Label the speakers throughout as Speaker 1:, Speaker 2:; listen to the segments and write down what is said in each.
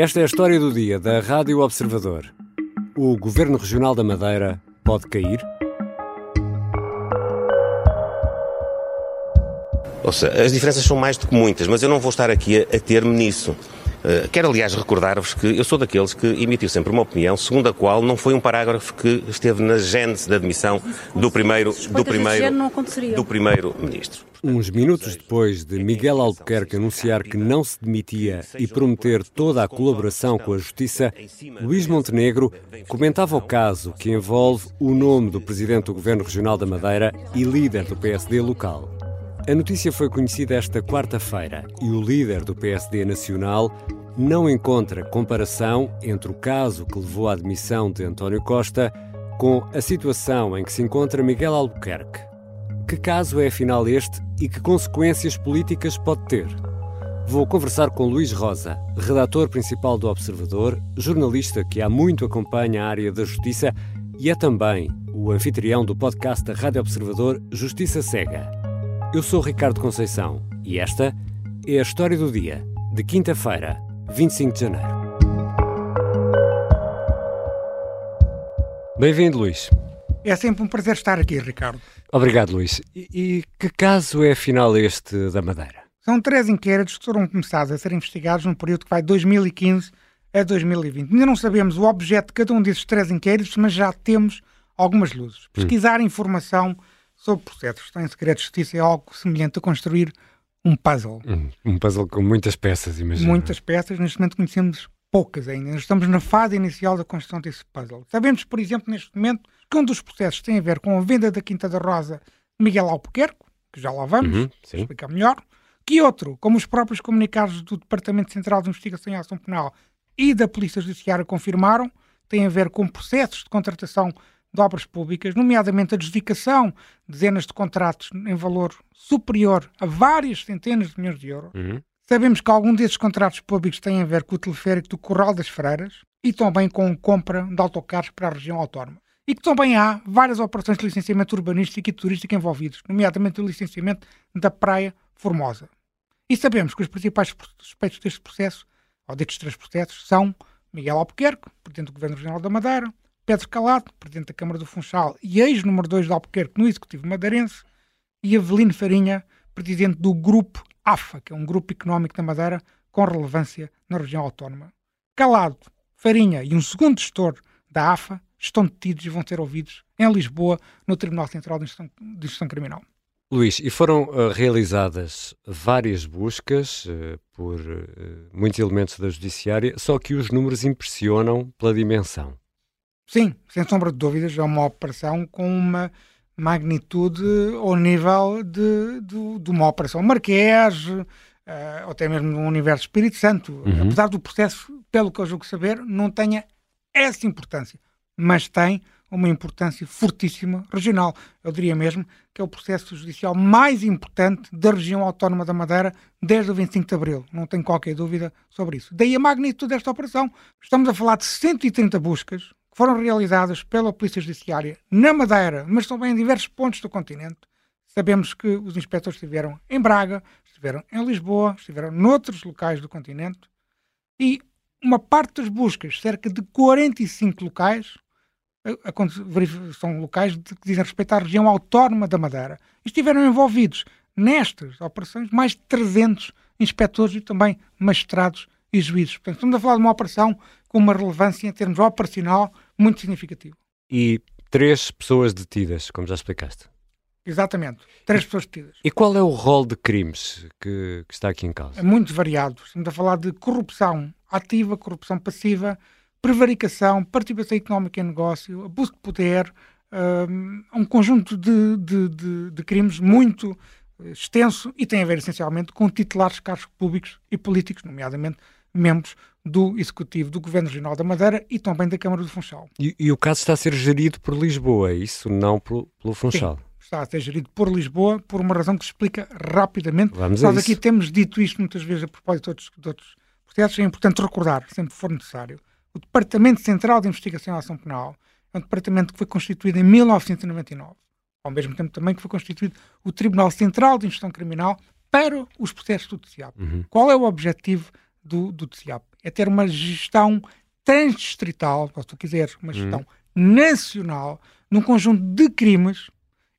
Speaker 1: Esta é a história do dia da Rádio Observador. O Governo Regional da Madeira pode cair?
Speaker 2: Ouça, as diferenças são mais do que muitas, mas eu não vou estar aqui a, a ter-me nisso. Uh, quero, aliás, recordar-vos que eu sou daqueles que emitiu sempre uma opinião segundo a qual não foi um parágrafo que esteve na gênese da admissão do primeiro, do primeiro, do primeiro ministro.
Speaker 1: Uns minutos depois de Miguel Albuquerque anunciar que não se demitia e prometer toda a colaboração com a Justiça, Luís Montenegro comentava o caso que envolve o nome do presidente do Governo Regional da Madeira e líder do PSD local. A notícia foi conhecida esta quarta-feira e o líder do PSD nacional não encontra comparação entre o caso que levou à admissão de António Costa com a situação em que se encontra Miguel Albuquerque. Que caso é afinal este e que consequências políticas pode ter? Vou conversar com Luís Rosa, redator principal do Observador, jornalista que há muito acompanha a área da justiça e é também o anfitrião do podcast da Rádio Observador Justiça Cega. Eu sou Ricardo Conceição e esta é a história do dia, de quinta-feira, 25 de janeiro. Bem-vindo, Luís.
Speaker 3: É sempre um prazer estar aqui, Ricardo.
Speaker 1: Obrigado, Luís. E, e, que caso é afinal este da Madeira?
Speaker 3: São três inquéritos que foram começados a ser investigados num período que vai de 2015 a 2020. Ainda não sabemos o objeto de cada um desses três inquéritos, mas já temos algumas luzes. Hum. Pesquisar hum. informação sobre processos estão em segredo de justiça é algo semelhante a construir um puzzle.
Speaker 1: Um, um puzzle com muitas peças, imagino.
Speaker 3: Muitas peças, neste momento conhecemos poucas ainda. Estamos na fase inicial da construção desse puzzle. Sabemos, por exemplo, neste momento, que um dos processos tem a ver com a venda da Quinta da Rosa Miguel Albuquerque, que já lá vamos uhum, explicar melhor, que outro, como os próprios comunicados do Departamento Central de Investigação e Ação Penal e da Polícia Judiciária confirmaram, tem a ver com processos de contratação de obras públicas, nomeadamente a adjudicação de dezenas de contratos em valor superior a várias centenas de milhões de euros. Uhum. Sabemos que algum desses contratos públicos têm a ver com o teleférico do Corral das Freiras e também com a compra de autocarros para a região autónoma e que também há várias operações de licenciamento urbanístico e turístico envolvidas, nomeadamente o licenciamento da Praia Formosa. E sabemos que os principais suspeitos deste processo, ou destes três processos, são Miguel Albuquerque, Presidente do Governo Regional da Madeira, Pedro Calado, Presidente da Câmara do Funchal e ex-número 2 de Albuquerque no Executivo Madeirense, e Avelino Farinha, Presidente do Grupo AFA, que é um grupo económico da Madeira com relevância na região autónoma. Calado, Farinha e um segundo gestor da AFA estão detidos e vão ser ouvidos em Lisboa, no Tribunal Central de Instrução, Criminal.
Speaker 1: Luís, e foram uh, realizadas várias buscas uh, por uh, muitos elementos da Judiciária, só que os números impressionam pela dimensão.
Speaker 3: Sim, sem sombra de dúvidas, é uma operação com uma magnitude ao nível de, de, de uma operação Marquês, ou até mesmo no universo Espírito Santo. Uhum. Apesar do processo, pelo que eu julgo saber, não tenha essa importância mas tem uma importância fortíssima regional. Eu diria mesmo que é o processo judicial mais importante da região autónoma da Madeira desde o 25 de Abril. Não tenho qualquer dúvida sobre isso. Daí a magnitude desta operação. Estamos a falar de 130 buscas foram realizadas pela Polícia Judiciária na Madeira, mas também em diversos pontos do continente. Sabemos que os inspectores estiveram em Braga, estiveram em Lisboa, estiveram noutros locais do continente e uma parte das buscas, cerca de 45 locais, são locais que dizem respeito à região autónoma da Madeira. Estiveram envolvidos nestas operações mais de 300 inspectores e também magistrados e juízes. Portanto, estamos a falar de uma operação com uma relevância em termos operacional muito significativa.
Speaker 1: E três pessoas detidas, como já explicaste.
Speaker 3: Exatamente, três pessoas detidas.
Speaker 1: E qual é o rol de crimes que, que está aqui em causa?
Speaker 3: É muito variado. Estamos a falar de corrupção ativa, corrupção passiva, prevaricação, participação económica em negócio, abuso de poder, um, um conjunto de, de, de, de, crimes muito eh, extenso e tem a ver essencialmente com titulares de cargos públicos e políticos, nomeadamente membros do Executivo do Governo Regional da Madeira e também da Câmara do Funchal.
Speaker 1: E, e o caso está a ser gerido por Lisboa, é isso não pelo, pelo Funchal?
Speaker 3: Sim, está a ser gerido por Lisboa por uma razão que se explica rapidamente. Vamos Nós aqui temos dito isto muitas vezes a propósito de outros, de outros processos, é importante recordar, sempre que for necessário, o Departamento Central de Investigação e Ação Penal é um departamento que foi constituído em 1999, ao mesmo tempo também que foi constituído o Tribunal Central de Investigação Criminal para os processos judiciais. Uhum. Qual é o objetivo do, do TCIAP. É ter uma gestão transdistrital, se tu quiseres, uma gestão uhum. nacional, num conjunto de crimes,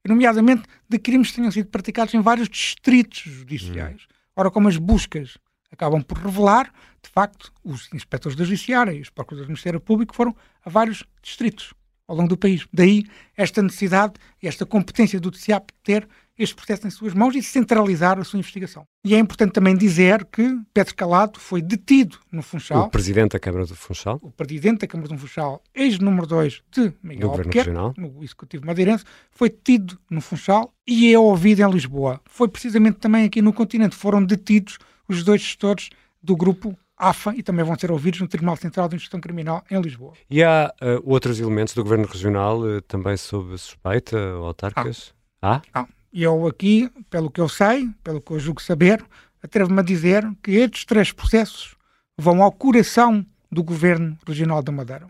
Speaker 3: nomeadamente de crimes que tenham sido praticados em vários distritos judiciais. Uhum. Ora, como as buscas acabam por revelar, de facto, os inspectores da Judiciária e os procuradores do Ministério Público foram a vários distritos ao longo do país. Daí esta necessidade e esta competência do TCIAP ter este processo em suas mãos e centralizar a sua investigação. E é importante também dizer que Pedro Calado foi detido no Funchal.
Speaker 1: O presidente da Câmara do Funchal.
Speaker 3: O presidente da Câmara do Funchal, ex-número 2 de Miguel Albuquerque, no Executivo Madeirense, foi detido no Funchal e é ouvido em Lisboa. Foi precisamente também aqui no continente. Foram detidos os dois gestores do grupo AFA e também vão ser ouvidos no Tribunal Central de Investigação Criminal em Lisboa.
Speaker 1: E há uh, outros elementos do Governo Regional uh, também sob suspeita, autarcas?
Speaker 3: Ah. Ah? E eu aqui, pelo que eu sei, pelo que eu julgo saber, atrevo-me a dizer que estes três processos vão ao coração do Governo Regional da Madeira.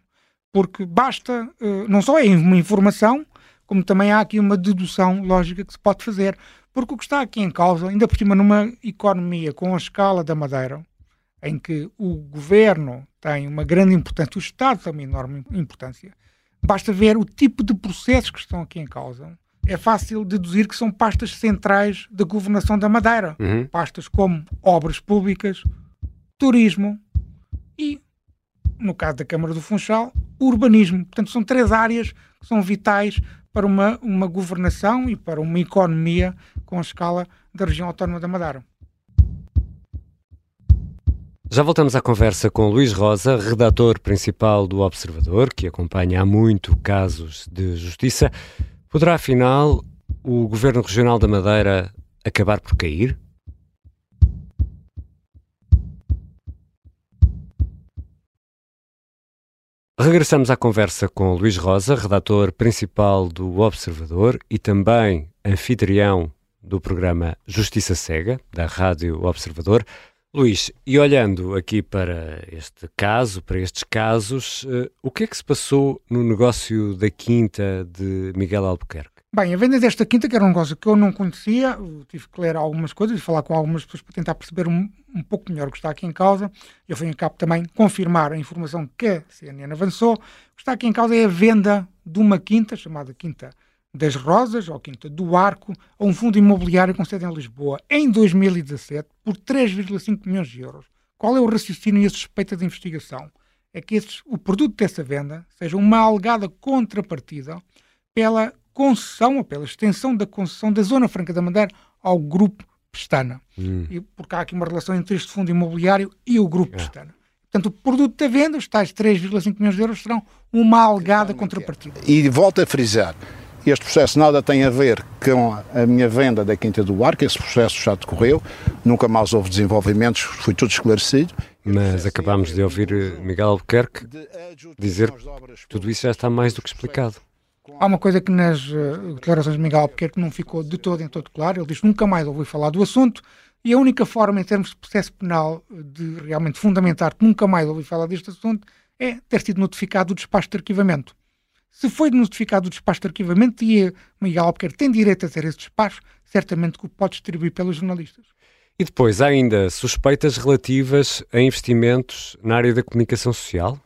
Speaker 3: Porque basta, uh, não só é uma informação, como também há aqui uma dedução lógica que se pode fazer. Porque o que está aqui em causa, ainda por cima numa economia com a escala da Madeira, em que o governo tem uma grande importância, o Estado tem uma enorme importância, basta ver o tipo de processos que estão aqui em causa. É fácil deduzir que são pastas centrais da governação da Madeira. Uhum. Pastas como obras públicas, turismo e, no caso da Câmara do Funchal, urbanismo. Portanto, são três áreas que são vitais para uma, uma governação e para uma economia com a escala da região autónoma da Madeira.
Speaker 1: Já voltamos à conversa com Luís Rosa, redator principal do Observador, que acompanha há muito casos de justiça. Poderá, afinal, o Governo Regional da Madeira acabar por cair? Regressamos à conversa com Luís Rosa, redator principal do Observador e também anfitrião do programa Justiça Cega, da Rádio Observador. Luís, e olhando aqui para este caso, para estes casos, uh, o que é que se passou no negócio da quinta de Miguel Albuquerque?
Speaker 3: Bem, a venda desta quinta, que era um negócio que eu não conhecia, eu tive que ler algumas coisas e falar com algumas pessoas para tentar perceber um, um pouco melhor o que está aqui em causa. Eu fui em também confirmar a informação que a CNN avançou. O que está aqui em causa é a venda de uma quinta, chamada Quinta das Rosas, ou Quinta do Arco, a um fundo imobiliário com sede em Lisboa, em 2017, por 3,5 milhões de euros. Qual é o raciocínio e a suspeita de investigação? É que esses, o produto dessa venda seja uma alegada contrapartida pela concessão ou pela extensão da concessão da Zona Franca da Madeira ao Grupo Pestana. Hum. E, porque há aqui uma relação entre este fundo imobiliário e o Grupo é. Pestana. Portanto, o produto da venda, os tais 3,5 milhões de euros, serão uma alegada contrapartida.
Speaker 4: E volto a frisar, este processo nada tem a ver com a minha venda da Quinta do Arco, esse processo já decorreu, nunca mais houve desenvolvimentos, foi tudo esclarecido.
Speaker 1: Mas acabámos de ouvir eh, Miguel Albuquerque dizer que tudo isso já está mais do que explicado.
Speaker 3: Há uma coisa que nas uh, declarações de Miguel Albuquerque não ficou de todo em todo claro, ele diz que nunca mais ouviu falar do assunto e a única forma em termos de processo penal de realmente fundamentar que nunca mais ouviu falar deste assunto é ter sido notificado o despacho de arquivamento. Se foi notificado o despacho de arquivamento e Miguel Albuquerque tem direito a ter esse despacho, certamente que o pode distribuir pelos jornalistas.
Speaker 1: E depois há ainda suspeitas relativas a investimentos na área da comunicação social?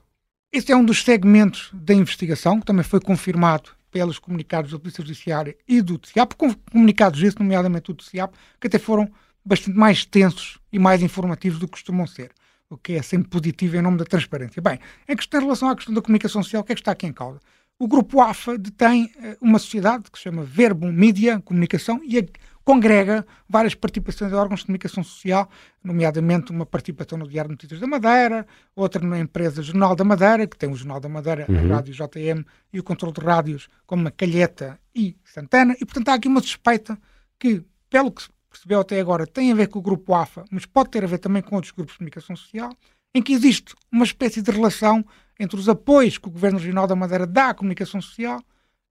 Speaker 3: Este é um dos segmentos da investigação, que também foi confirmado pelos comunicados da Polícia Judiciária e do TCIAP, comunicados esses, nomeadamente do TCIAP, que até foram bastante mais tensos e mais informativos do que costumam ser, o que é sempre positivo em nome da transparência. Bem, em questão em relação à questão da comunicação social, o que é que está aqui em causa? O grupo AFA detém uh, uma sociedade que se chama Verbo Mídia Comunicação e a, congrega várias participações de órgãos de comunicação social, nomeadamente uma participação no Diário de Notícias da Madeira, outra na empresa Jornal da Madeira, que tem o Jornal da Madeira, uhum. a Rádio JM e o controle de rádios como a Calheta e Santana, e portanto há aqui uma suspeita que, pelo que se percebeu até agora, tem a ver com o grupo AFA, mas pode ter a ver também com outros grupos de comunicação social, em que existe uma espécie de relação entre os apoios que o Governo Regional da Madeira dá à comunicação social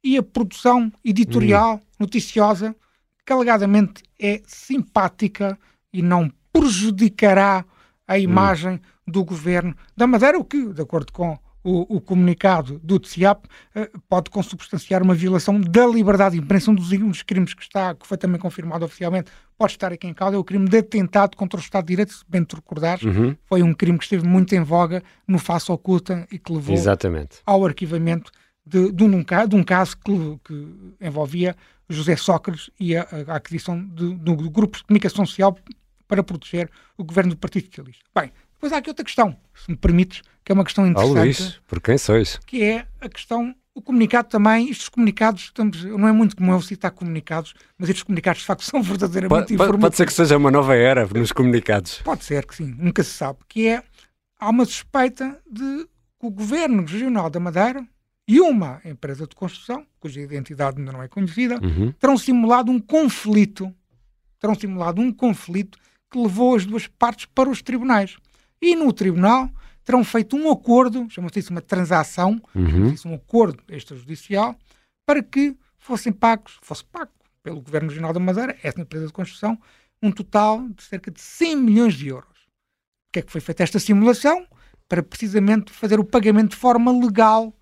Speaker 3: e a produção editorial, hum. noticiosa, que alegadamente é simpática e não prejudicará a imagem hum. do Governo da Madeira, o que, de acordo com o, o comunicado do TCIAP uh, pode consubstanciar uma violação da liberdade de imprensa. Um dos, um dos, crimes que está, que foi também confirmado oficialmente, pode estar aqui em causa, é o crime de atentado contra o Estado de Direito, se bem te recordares, uhum. foi um crime que esteve muito em voga no face oculta e que levou
Speaker 1: Exatamente.
Speaker 3: ao arquivamento de, de, um, de um caso que, que, envolvia José Sócrates e a, a aquisição de, de, de grupos de comunicação social para proteger o governo do Partido Socialista. Bem, depois há aqui outra questão, se me permites, que é uma questão interessante. Oh, Luís,
Speaker 1: por quem sois?
Speaker 3: Que é a questão, o comunicado também, estes comunicados, estamos, não é muito comum eu citar comunicados, mas estes comunicados de facto são verdadeiramente pode, informativos.
Speaker 1: Pode ser que seja uma nova era nos comunicados.
Speaker 3: Pode ser que sim, nunca se sabe. Que é, há uma suspeita de que o Governo Regional da Madeira e uma empresa de construção, cuja identidade ainda não é conhecida, uhum. terão simulado um conflito, terão simulado um conflito que levou as duas partes para os tribunais e no tribunal terão feito um acordo, chama-se isso uma transação, uhum. um acordo extrajudicial, para que fossem pagos, fosse pago pelo Governo Regional da Madeira, essa empresa de construção, um total de cerca de 100 milhões de euros. O que é que foi feita esta simulação? Para precisamente fazer o pagamento de forma legal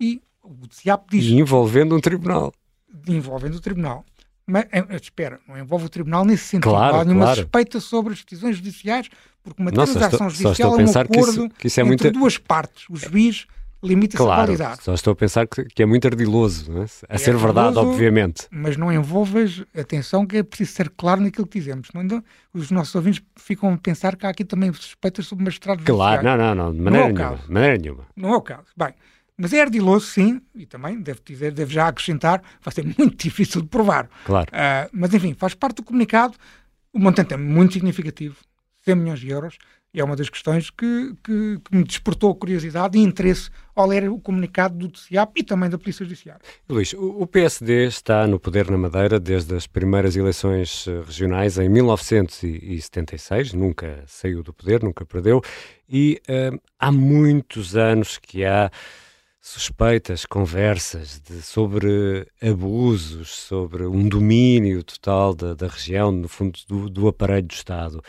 Speaker 3: e o DCIAP diz...
Speaker 1: E envolvendo um tribunal.
Speaker 3: Envolvendo o tribunal. Mas, eh, espera, não envolve o tribunal nesse sentido.
Speaker 1: Claro,
Speaker 3: não há
Speaker 1: nenhuma claro.
Speaker 3: suspeita sobre as decisões judiciais, porque uma Nossa, transação estou, judicial é um acordo que isso, que isso é entre muito... duas partes. O juiz limita-se
Speaker 1: claro,
Speaker 3: a validar.
Speaker 1: Só estou a pensar que, que é muito ardiloso, é? a é ser verdade, obviamente.
Speaker 3: Mas não envolves, atenção, que é preciso ser claro naquilo que dizemos. Não, então, os nossos ouvintes ficam a pensar que há aqui também suspeitas sobre magistrados
Speaker 1: Claro, não, não, não, de maneira, não é nenhuma, maneira nenhuma.
Speaker 3: Não é o caso. Bem, mas é ardiloso, sim, e também, devo, dizer, devo já acrescentar, vai ser muito difícil de provar.
Speaker 1: Claro.
Speaker 3: Uh, mas, enfim, faz parte do comunicado. O montante é muito significativo, 100 milhões de euros, e é uma das questões que, que, que, me despertou curiosidade e interesse ao ler o comunicado do TCIAP e também da Polícia Judiciária.
Speaker 1: Luís, o PSD está no poder na Madeira desde as primeiras eleições eh, regionais em 1976, nunca saiu do poder, nunca perdeu, e uh, há muitos anos que há suspeitas, conversas de, sobre abusos, sobre um domínio total da, da região, no fundo, do, do aparelho do Estado.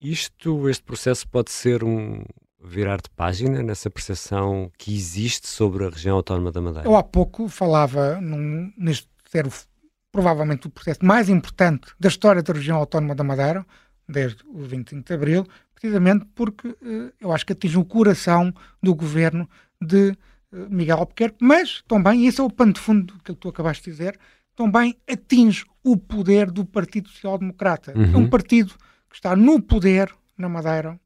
Speaker 1: Isto, este processo pode ser um virar de página nessa percepção que existe sobre a região autónoma da Madeira?
Speaker 3: Eu há pouco falava num, neste ser provavelmente o processo mais importante da história da região autónoma da Madeira, desde o 25 de Abril, precisamente porque uh, eu acho que atinge o coração do governo de uh, Miguel Albuquerque, mas também, e esse é o pano de fundo que tu acabaste de dizer, também atinge o poder do Partido Social Democrata. Uhum. É um partido que está no poder na Madeira,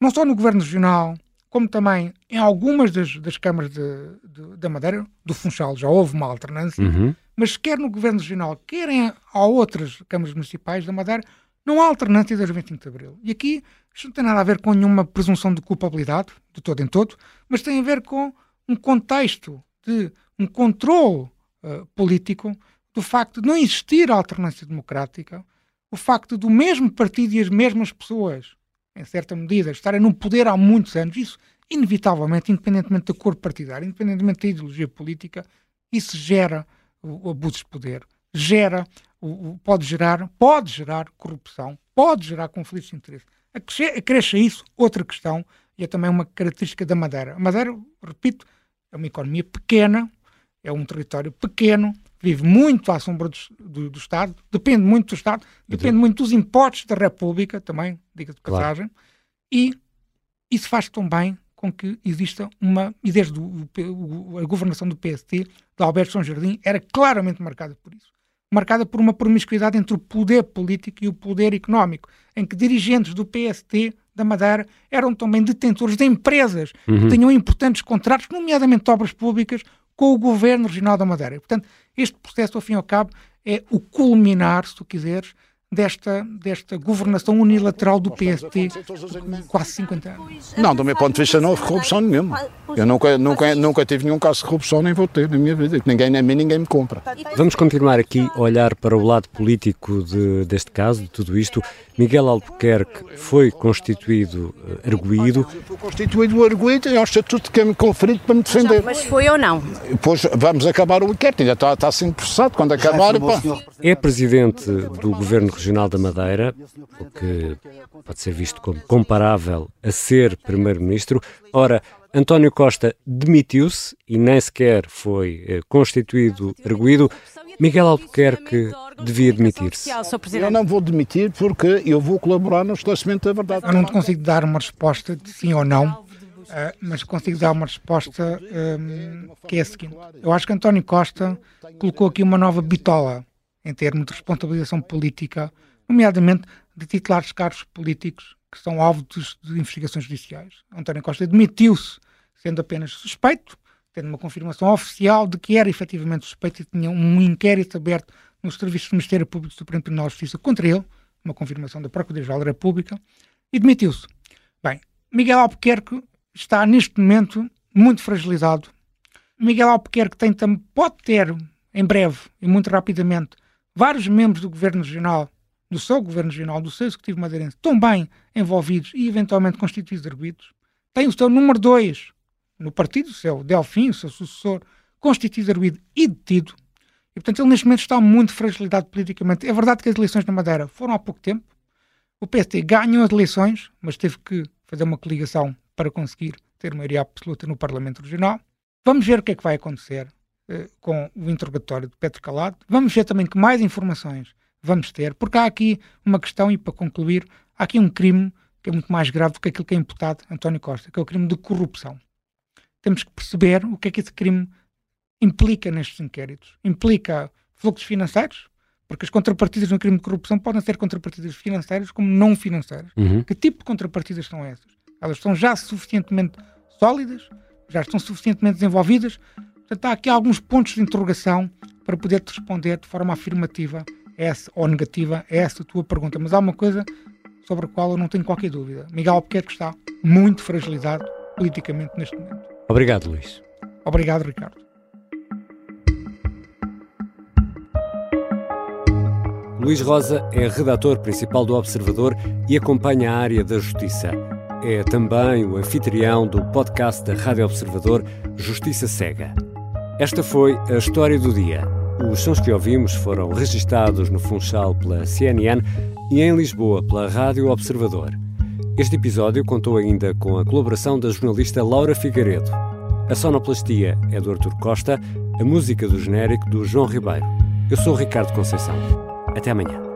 Speaker 3: não só no Governo Regional, como também em algumas das, das câmaras de, de, da Madeira, do Funchal já houve uma alternância, uhum. mas quer no Governo Regional, quer em a outras câmaras municipais da Madeira, não há alternância desde 25 de Abril. E aqui isto não tem nada a ver com nenhuma presunção de culpabilidade, de todo em todo, mas tem a ver com um contexto de um controle uh, político do facto de não existir alternância democrática, o facto do mesmo partido e as mesmas pessoas, em certa medida, estarem no poder há muitos anos, isso, inevitavelmente, independentemente da cor partidária, independentemente da ideologia política, isso gera o, abuso de poder, gera, pode gerar, pode gerar corrupção, pode gerar conflitos de interesse. Acresce a isso outra questão, e é também uma característica da Madeira. A Madeira, repito, é uma economia pequena, é um território pequeno, vive muito à sombra do, do, do, Estado, depende muito do Estado, depende muito dos impostos da República, também, diga de passagem, claro. e isso faz também com que exista uma. E desde o, o, a governação do PST, de Alberto São Jardim, era claramente marcada por isso. Marcada por uma promiscuidade entre o poder político e o poder económico, em que dirigentes do PST da Madeira eram também detentores de empresas uhum. que tinham importantes contratos, nomeadamente obras públicas, com o governo regional da Madeira. Portanto, este processo, ao fim e ao cabo, é o culminar, se tu quiseres, desta, desta governação unilateral do PST quase 50 anos.
Speaker 4: Não, do meu ponto de vista não houve corrupção nenhuma. Eu nunca, nunca, nunca tive nenhum caso de corrupção, nem vou ter na minha vida. Ninguém, a mim ninguém me compra.
Speaker 1: Vamos continuar aqui a olhar para o lado político de, deste caso, de tudo isto. Miguel Albuquerque foi constituído uh, arguído.
Speaker 4: Foi constituído arguído e é um estatuto que me conferido para me defender.
Speaker 5: Mas foi ou não?
Speaker 4: Pois vamos acabar o inquérito, ainda está, está assim processado. Quando acabar.
Speaker 1: É presidente do governo Regional da Madeira, o que pode ser visto como comparável a ser Primeiro-Ministro. Ora, António Costa demitiu-se e nem sequer foi eh, constituído erguido. Miguel Albuquerque devia demitir-se.
Speaker 4: Eu não vou demitir porque eu vou colaborar no esclarecimento da verdade.
Speaker 3: Eu não consigo dar uma resposta de sim ou não, uh, mas consigo dar uma resposta um, que é a seguinte. Eu acho que António Costa colocou aqui uma nova bitola em termos de responsabilização política, nomeadamente de titulares cargos políticos que são alvo de, de investigações judiciais. António Costa demitiu-se sendo apenas suspeito, tendo uma confirmação oficial de que era efetivamente suspeito e tinha um inquérito aberto nos serviços do Ministério Público do Supremo Tribunal de Justiça contra ele, uma confirmação da Procuradoria-Geral da República, e demitiu-se. Bem, Miguel Albuquerque está neste momento muito fragilizado. Miguel Albuquerque tem, pode ter, em breve e muito rapidamente, vários membros do Governo Regional, do seu Governo Regional, do seu Executivo Madeirense, também envolvidos e eventualmente constituídos arguidos. Tem o seu número 2 no partido, o seu Delfim, o seu sucessor, constituído arguido e detido. E, portanto, ele neste momento está muito fragilizado politicamente. É verdade que as eleições na Madeira foram há pouco tempo. O PST ganhou as eleições, mas teve que fazer uma coligação para conseguir ter maioria absoluta no Parlamento Regional. Vamos ver o que é que vai acontecer com o interrogatório de Pedro Calado. Vamos ver também que mais informações vamos ter, porque há aqui uma questão, e para concluir, há aqui um crime que é muito mais grave do que aquilo que é imputado António Costa, que é o crime de corrupção. Temos que perceber o que é que esse crime implica nestes inquéritos. Implica fluxos financeiros, porque as contrapartidas no crime de corrupção podem ser contrapartidas financeiras como não financeiras. Uhum. Que tipo de contrapartidas são essas? Elas estão já suficientemente sólidas, já estão suficientemente desenvolvidas. Portanto, há aqui alguns pontos de interrogação para poder te responder de forma afirmativa essa, ou negativa a essa tua pergunta. Mas há uma coisa sobre a qual eu não tenho qualquer dúvida. Miguel Albuquerque está muito fragilizado politicamente neste momento.
Speaker 1: Obrigado, Luís.
Speaker 3: Obrigado, Ricardo.
Speaker 1: Luís Rosa é redator principal do Observador e acompanha a área da justiça. É também o anfitrião do podcast da Rádio Observador Justiça Cega. Esta foi a história do dia. Os sons que ouvimos foram registados no Funchal pela CNN e em Lisboa pela Rádio Observador. Este episódio contou ainda com a colaboração da jornalista Laura Figueiredo. A sonoplastia é do Artur Costa, a música do genérico do João Ribeiro. Eu sou Ricardo Conceição. Até amanhã.